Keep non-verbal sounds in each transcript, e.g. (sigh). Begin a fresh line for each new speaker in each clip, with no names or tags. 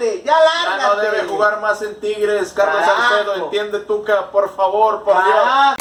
lárgate, ya lárgate.
Ya no debe jugar más en Tigres, Carlos
Carajo.
Salcedo, entiende Tuca, por favor, por Dios.
Ah,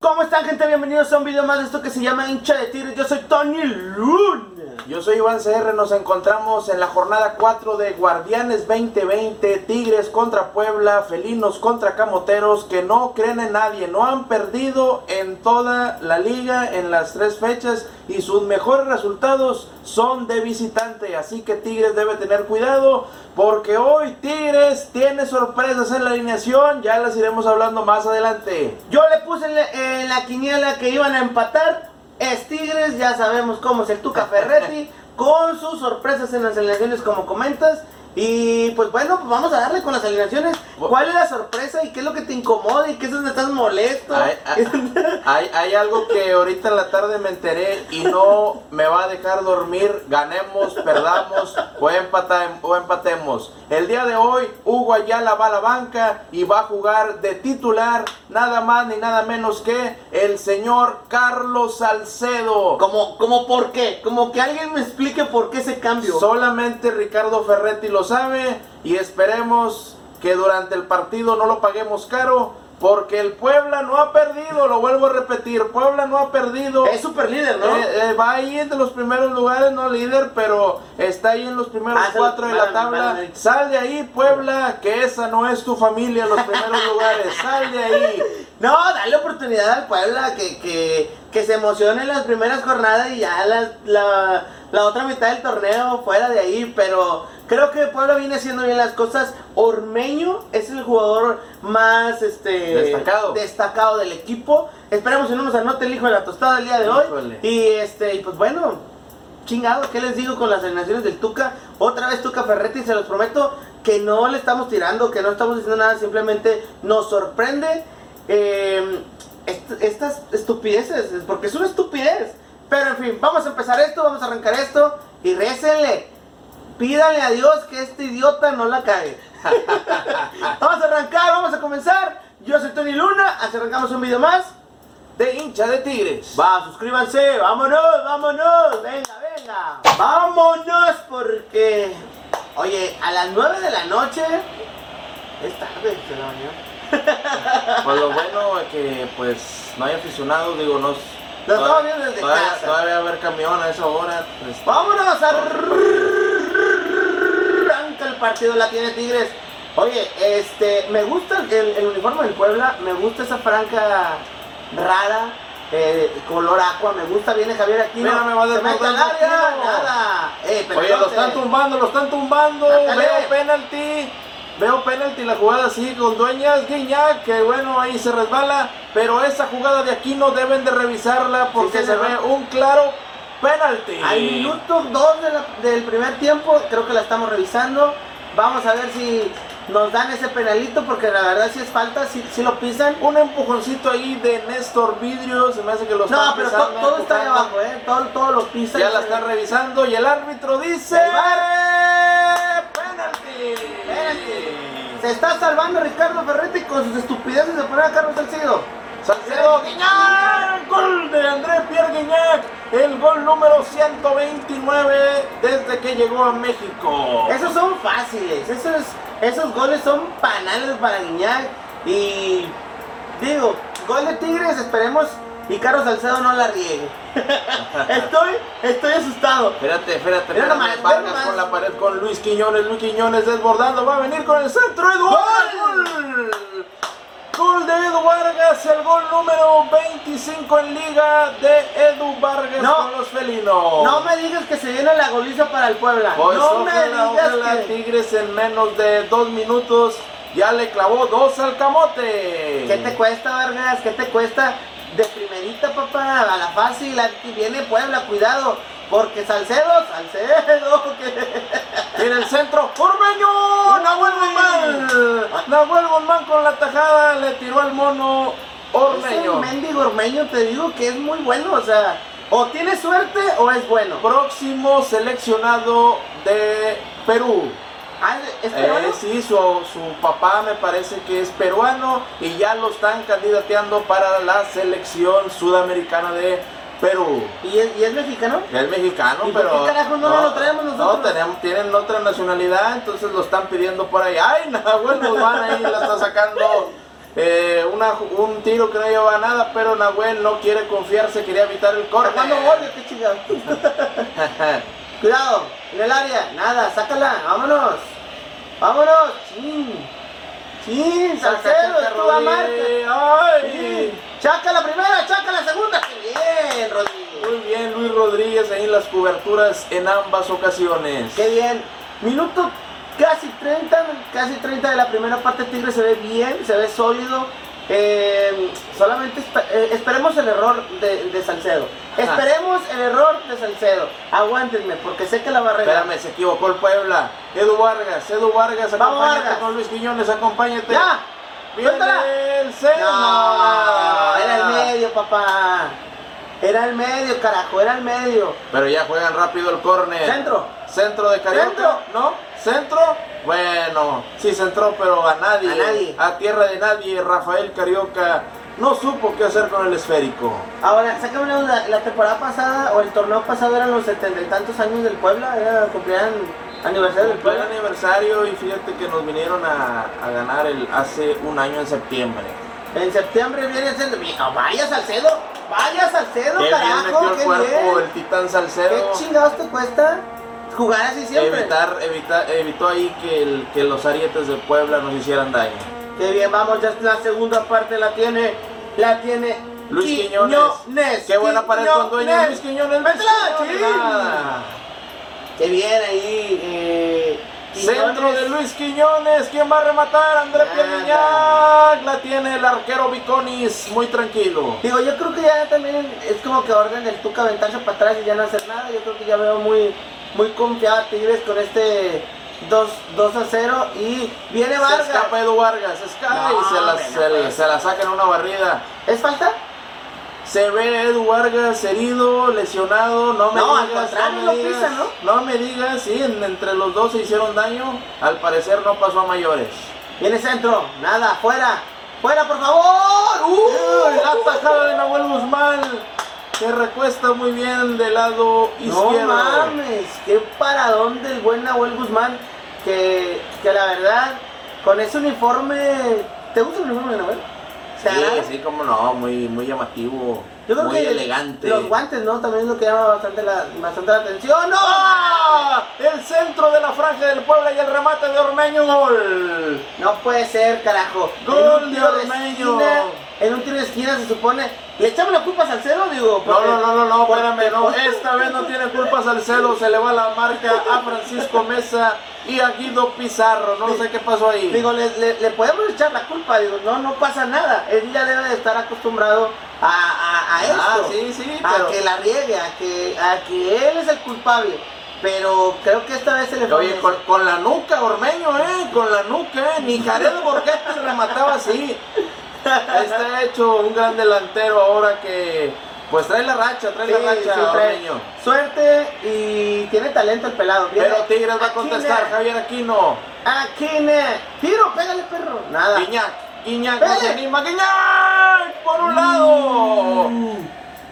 ¿Cómo están gente? Bienvenidos a un video más de esto que se llama hincha de tigres. Yo soy Tony Luna.
Yo soy Iván CR, nos encontramos en la jornada 4 de Guardianes 2020, Tigres contra Puebla, Felinos contra Camoteros, que no creen en nadie, no han perdido en toda la liga en las tres fechas y sus mejores resultados son de visitante, así que Tigres debe tener cuidado porque hoy Tigres tiene sorpresas en la alineación, ya las iremos hablando más adelante.
Yo le puse la, en la quiniela que iban a empatar. Es Tigres, ya sabemos cómo es el Tuca Ferretti, con sus sorpresas en las alineaciones como comentas. Y pues bueno, pues vamos a darle con las alineaciones. ¿Cuál es la sorpresa y qué es lo que te incomoda y qué es donde estás molesto? (laughs)
Hay, hay- algo que ahorita en la tarde me enteré y no me va a dejar dormir. Ganemos, perdamos o, o empatemos. El día de hoy, Hugo Ayala va a la banca y va a jugar de titular nada más ni nada menos que el señor Carlos Salcedo.
como, como por qué, como que alguien me explique por qué ese cambio.
Solamente Ricardo Ferretti lo sabe y esperemos que durante el partido no lo paguemos caro. Porque el Puebla no ha perdido, lo vuelvo a repetir, Puebla no ha perdido.
es super líder, ¿no?
Eh, eh, va ahí entre los primeros lugares, no líder, pero está ahí en los primeros
Ah,
cuatro de la tabla. Sal de ahí, Puebla, que esa no es tu familia, los primeros lugares. Sal de ahí. (laughs)
No, dale oportunidad al Puebla que, que, que se emocione en las primeras jornadas y ya la, la, la otra mitad del torneo fuera de ahí. Pero creo que Puebla viene haciendo bien las cosas. Ormeño es el jugador más este,
Destacado.
destacado del equipo. Esperemos que no nos anote el hijo de la tostada el día de hoy.
Híjole.
Y este, y pues bueno, chingado, ¿qué les digo con las alineaciones del Tuca? Otra vez Tuca Ferretti, se los prometo que no le estamos tirando, que no estamos diciendo nada, simplemente nos sorprende eh, est- estas estupideces, porque es una estupidez. Pero en fin, vamos a empezar esto, vamos a arrancar esto y récenle. Pídanle a Dios que este idiota no la cague. (laughs) vamos a arrancar, vamos a comenzar. Yo soy Tony Luna, así arrancamos un video más.
De hincha de Tigres.
Va, suscríbanse, vámonos, vámonos, venga, venga. Vámonos porque, oye, a las 9 de la noche, es tarde, se la.
Pues lo bueno es que pues no hay aficionados, digo, no.
Lo estamos viendo desde
todavía,
casa.
Todavía va a haber camión a esa hora. pues,
Vámonos, arranca el partido, la tiene Tigres. Oye, este, me gusta el, el uniforme del Puebla, me gusta esa franca rara, eh, color aqua, me gusta, viene Javier aquí.
Mira, me va
mete al
desbordando
área,
Aquino.
nada. Eh,
Oye, lo están tumbando, lo están tumbando. Veo penalti. Veo penalti la jugada así con Dueñas, Guiñac, que bueno, ahí se resbala. Pero esa jugada de aquí no deben de revisarla porque
Sí,
se ve un claro penalti.
Al minuto 2 del primer tiempo, creo que la estamos revisando. Vamos a ver si nos dan ese penalito, porque la verdad si es falta, si, si lo pisan.
Un empujoncito ahí de Néstor Vidrio, se me hace que lo están
No, pero to- todo está ahí abajo, ¿eh? Todo, todo lo pisan.
Ya la están revisando y el árbitro dice... ¡Penalti!
Se está salvando Ricardo Ferretti con sus estupideces de poner a Carlos Salcido.
Salcedo Guiñac, gol de André Pierre Guiñac, el gol número 129 desde que llegó a México.
Esos son fáciles, esos, esos goles son panales para Guiñac. Y digo, gol de Tigres, esperemos y Carlos Salcedo no la riegue. (laughs) estoy, estoy asustado.
Espérate, espérate, espérate,
nomás,
Vargas con la pared con Luis Quiñones, Luis Quiñones desbordando, va a venir con el centro, Edu Vargas, gol. Gol de Edu Vargas, el gol número 25 en liga de Edu Vargas
No.
con los felinos.
No me digas que se viene la goliza para el Puebla.
Pues
no me digas
ojalá
que...
Tigres en menos de dos minutos ya le clavó dos al camote.
¿Qué te cuesta, Vargas? ¿Qué te cuesta? De primerita, papá, a la fácil, aquí viene Puebla, cuidado, porque Salcedo, Salcedo, que... (laughs)
En el centro, Ormeño, Nahuel Guzmán. Nahuel Guzmán con la tajada le tiró al mono
Ese
Ormeño.
mendigo Ormeño te digo que es muy bueno, o sea, o tiene suerte o es bueno.
Próximo seleccionado de Perú.
Ah, ¿es peruano?
Eh, sí, su, su papá me parece que es peruano y ya lo están candidateando para la selección sudamericana de Perú.
¿Y es, y es mexicano?
Es mexicano,
¿Y por
pero.
qué carajo no lo traemos nosotros?
No, tenemos, tienen otra nacionalidad, entonces lo están pidiendo por ahí. ¡Ay, Nahuel (laughs) Guzmán ahí la está sacando! eh, una, un tiro que no lleva nada, pero Nahuel no quiere confiarse, quería evitar el corte.
¿Cuándo gol? ¿Qué chingado? (laughs) Cuidado, en el área, nada, sácala, vámonos. Vámonos, chin. Chin, Salcedo, estuvo a marca.
¡Ay!
Sí. Chaca la primera, chaca la segunda. ¡Qué bien, Rodrigo!
Muy bien, Luis Rodríguez ahí en las coberturas en ambas ocasiones.
¡Qué bien! Minuto casi 30, casi 30 de la primera parte. Tigre se ve bien, se ve sólido. Eh, solamente espe- esperemos el error de, de Salcedo. Esperemos el error de Salcedo. Aguántenme, porque sé que la va a regar.
Espérame, se equivocó el Puebla. Edu Vargas, Edu Vargas,
Vamos,
acompáñate
Vargas.
con Luis Quiñones, acompáñate.
¡Ya!
Viene el centro.
No, era el medio, papá. Era el medio, carajo, era el medio.
Pero ya juegan rápido el córner.
Centro.
Centro de Carioca.
Centro.
¿No? ¿Centro? Bueno, sí centró, pero a nadie.
A nadie.
A tierra de nadie. Rafael Carioca no supo qué hacer con el esférico.
Ahora, sácame una duda. La temporada pasada o el torneo pasado eran los setenta y tantos años del Puebla. Era, cumplían aniversario del Puebla.
aniversario y fíjate que nos vinieron a, a ganar el hace un año en septiembre.
En septiembre viene siendo. ¡Oh, vaya Salcedo! ¡Vaya Salcedo,
Qué bien metió
carajo!
el
¡Qué
cuerpo
bien!
el titán
¿Qué
Salcedo.
chingados te cuesta jugar así siempre?
Evitar, evitar, evitó ahí que, el- que los arietes de Puebla nos hicieran daño.
Qué bien, vamos, ya la segunda parte la tiene. La tiene.
Luis Quiñones.
Quiñones.
Qué buena pared con dueño. Luis Quiñones.
Métela. Qué bien ahí. Eh,
Centro de Luis Quiñones, ¿quién va a rematar? André
Nada.
Pierguiñac, la tiene el arquero Viconis, muy tranquilo.
Digo, yo creo que ya también es como que orden del Tuca aventarse para atrás y ya no hacer nada. Yo creo que ya veo muy, muy confiado a Tigres con este 2, 2 a 0 y viene
Se
Vargas.
escapa Edu Vargas, se escapa
No,
y se la,
hombre,
se, se la saca en una barrida.
¿Es falta?
Se ve Edu Vargas herido, lesionado, no me
No, al
digas,
contrario,
no
lo
me digas,
pisan,
¿no? me digas, sí, en- entre los dos se hicieron daño, al parecer no pasó a mayores.
Viene centro, nada, fuera, fuera por favor.
Uy,
¡Uh!
la tajada de Nahuel Guzmán, se recuesta muy bien del lado
No
izquierdo.
mames, qué paradón del buen Nahuel Guzmán. Que, que la verdad, con ese uniforme. ¿Te gusta el uniforme de Nahuel?
Sí, sí, como no, muy, muy llamativo,
Yo creo
muy
que
elegante.
los guantes, ¿no? También es lo que llama bastante la, bastante la atención. ¡No!
El centro de la franja del Puebla y el remate de Ormeño, gol.
No puede ser, carajo.
Gol de Ormeño.
esquina, en un tiro de esquina se supone. ¿Le echamos la culpa a Salcedo? Digo,
No,
porque-
no, no, no, no, espérame, no. Esta vez no tiene culpa Salcedo, se le va la marca a Francisco Mesa y a Guido Pizarro. No sé qué pasó ahí.
Digo, le, le- le podemos echar la culpa, digo, no, no pasa nada. Él ya debe de estar acostumbrado a, a, a esto.
Ah, sí, sí,
a
pero-
que la riegue, a que, a que él es el culpable. Pero creo que esta vez se le fue.
Oye, con, con la nuca, Ormeño, ¿eh? Con la nuca, ¿eh? Ni Jared Borghetti remataba así. (laughs) Está hecho un gran delantero ahora que, pues trae la racha, trae
Sí,
la racha,
sí, trae
Ormeño.
Suerte y tiene talento el pelado. Viene
Pero Tigres va a contestar. Javier Aquino.
Aquino. Tiro, pégale, perro. Nada.
Guiñac, Guiñac, no se anima, Guiñac, por un lado.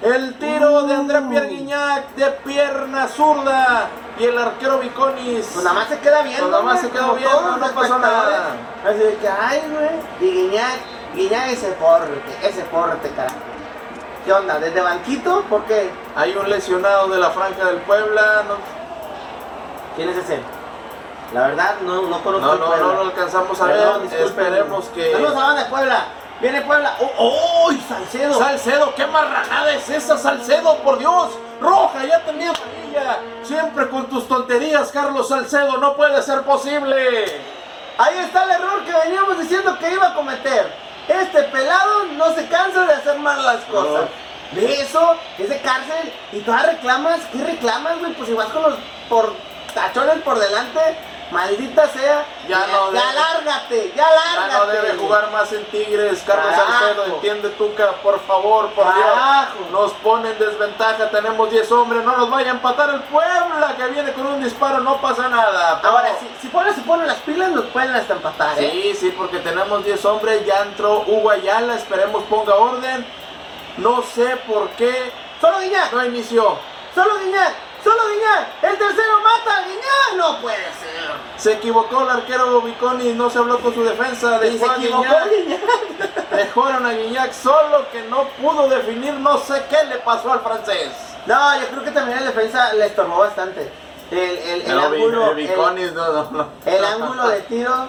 El tiro de André Pierre Guiñac de pierna zurda y el arquero Viconis.
Pues nada más se queda viendo.
Pues nada más se quedó viendo, no pasó nada.
Así que, ay, güey. Y Guiñac, Guiñac ese porte, ese porte, carajo. ¿Qué onda? ¿Desde banquito? ¿Por qué?
Hay un lesionado de la franja del Puebla. No,
¿Quién es ese? La verdad, no, no conozco
no,
el
no,
Puebla.
no lo alcanzamos a
Perdón,
ver. Esperemos que.
Saludos a de Puebla. Viene Puebla. ¡Oh, oh Salcedo!
Salcedo, qué marranada es esa, Salcedo, por Dios. Roja, ya tenía amarilla. Siempre con tus tonterías, Carlos Salcedo, no puede ser posible.
Ahí está el error que veníamos diciendo que iba a cometer. Este pelado no se cansa de hacer mal las cosas. De eso, es de cárcel. Y tú reclamas, ¿qué reclamas, güey? Pues si vas con los por tachones por delante, Maldita sea.
Ya no
ya
debe-
lárgate, ya
Ya
lárgate.
no debe jugar más en Tigres, Carlos. Salcedo, entiende Tuca, por favor, por
Carajo.
Dios. Nos pone en desventaja, tenemos 10 hombres, no nos vaya a empatar el Puebla que viene con un disparo, no pasa nada. Pero-
Ahora, si, si ponen, si ponen las pilas, nos pueden hasta empatar, ¿eh?
Sí, sí, porque tenemos 10 hombres, ya entró Hugo Ayala, esperemos ponga orden. No sé por qué
Solo Guiñac,
no inició.
solo Guiñac, solo Guiñac. El tercero mata a Guiñac. No puede ser.
Se equivocó el arquero Viconi, no se habló con su defensa.
Y se
a
equivocó
Guiñac. Dejaron a Guiñac solo que no pudo definir, no sé qué le pasó al francés.
No, yo creo que también el defensa le estorbó bastante. El, el, el ángulo,
el no, no, no.
el, el ángulo de tiro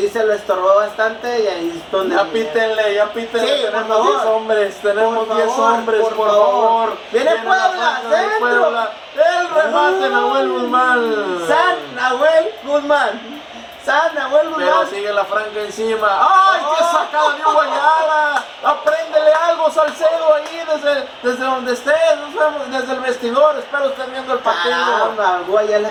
sí se lo estorbó bastante y ahí es donde...
Ya pítenle, ya pítenle,
Sí,
tenemos
favor.
10 hombres, tenemos
Por
10
favor,
hombres, por,
por
favor.
favor. Viene
la
Puebla,
franja de
centro.
Puebla. El remate,
Ah.
Nahuel Guzmán.
San Nahuel Guzmán. San Nahuel
Pero
Guzmán.
sigue la franja encima. ¡Ay, qué
Oh.
sacada de Hugo Ayala! Apréndele algo, Salcedo, ahí desde, desde donde estés, desde el vestidor. Espero estén viendo el partido.
Caramba,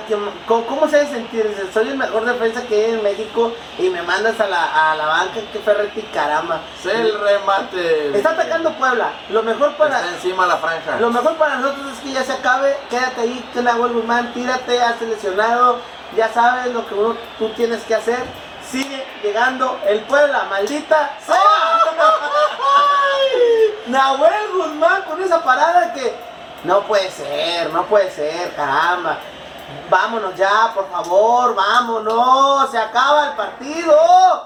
que- ¿cómo, cómo se debe sentir? Dice, soy el mejor defensa que hay en México y me mandas a la, a la banca, que Ferretti, caramba.
Es el remate.
Está atacando Puebla. Lo mejor para,
Está encima la franja.
lo mejor para nosotros es que ya se acabe. Quédate ahí, que Nahuel Guzmán, tírate, has seleccionado. Ya sabes lo que uno- tú tienes que hacer. Sigue llegando el Puebla, maldita sea. Nahuel Guzmán con esa parada que no puede ser, no puede ser, caramba. Vámonos ya, por favor, vámonos, se acaba el partido.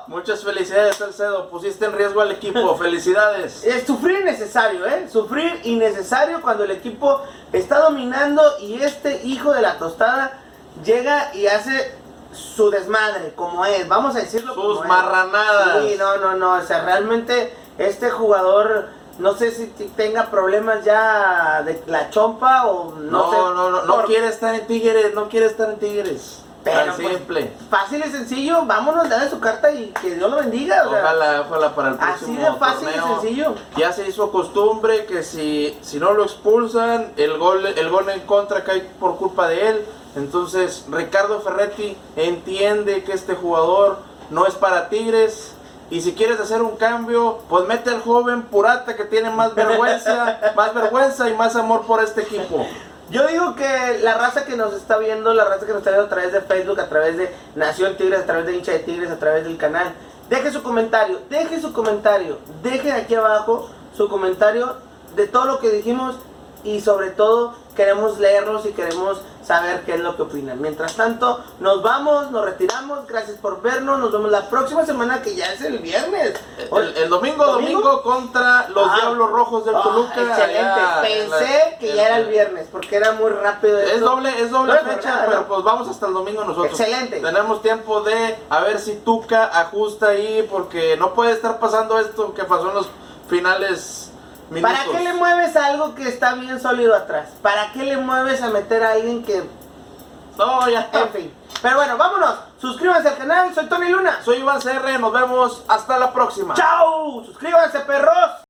Muchas felicidades, Salcedo. Pusiste en riesgo al equipo. (laughs) Felicidades.
Es sufrir innecesario, ¿eh? Sufrir innecesario cuando el equipo está dominando y este hijo de la tostada llega y hace su desmadre, como es, vamos a decirlo
Sus
como es.
marranadas.
Sí, no, no, no, o sea, realmente este jugador, no sé si tenga problemas ya de la chompa o no,
No,
sé.
no, no, no quiere estar en Tigres, no quiere estar en Tigres.
Pero,
Tan
pues,
simple.
Fácil y sencillo, vámonos, dale su carta y que Dios lo bendiga. O sea,
Ojalá, ojalá para el
así
próximo
de fácil y sencillo.
Ya se hizo costumbre que si, si no lo expulsan, el gol, el gol en contra cae por culpa de él. Entonces, Ricardo Ferretti entiende que este jugador no es para Tigres. Y si quieres hacer un cambio, pues mete al joven Purata que tiene más vergüenza, (laughs) más vergüenza y más amor por este equipo.
Yo digo que la raza que nos está viendo, la raza que nos está viendo a través de Facebook, a través de Nación Tigres, a través de Hincha de Tigres, a través del canal, deje su comentario, deje su comentario, deje aquí abajo su comentario de todo lo que dijimos y sobre todo queremos leerlos y queremos saber qué es lo que opinan. Mientras tanto, nos vamos, nos retiramos, gracias por vernos, nos vemos la próxima semana que ya es el viernes.
El, el domingo, domingo, contra los
Ah.
Diablos Rojos del
Ah,
Toluca.
excelente, pensé
la-
que ya era el viernes porque era muy rápido.
Es doble, es doble
No,
fecha, pero pues vamos hasta el domingo nosotros.
Excelente.
Tenemos tiempo de a ver si Tuca ajusta ahí, porque no puede estar pasando esto que pasó en los finales minutos.
¿Para qué le mueves a algo que está bien sólido atrás? ¿Para qué le mueves a meter a alguien que...
No, ya está.
En fin. Pero bueno, vámonos. Suscríbanse al canal. Soy Tony Luna.
Soy Iván CR, nos vemos hasta la próxima.
¡Chao! Suscríbanse, perros.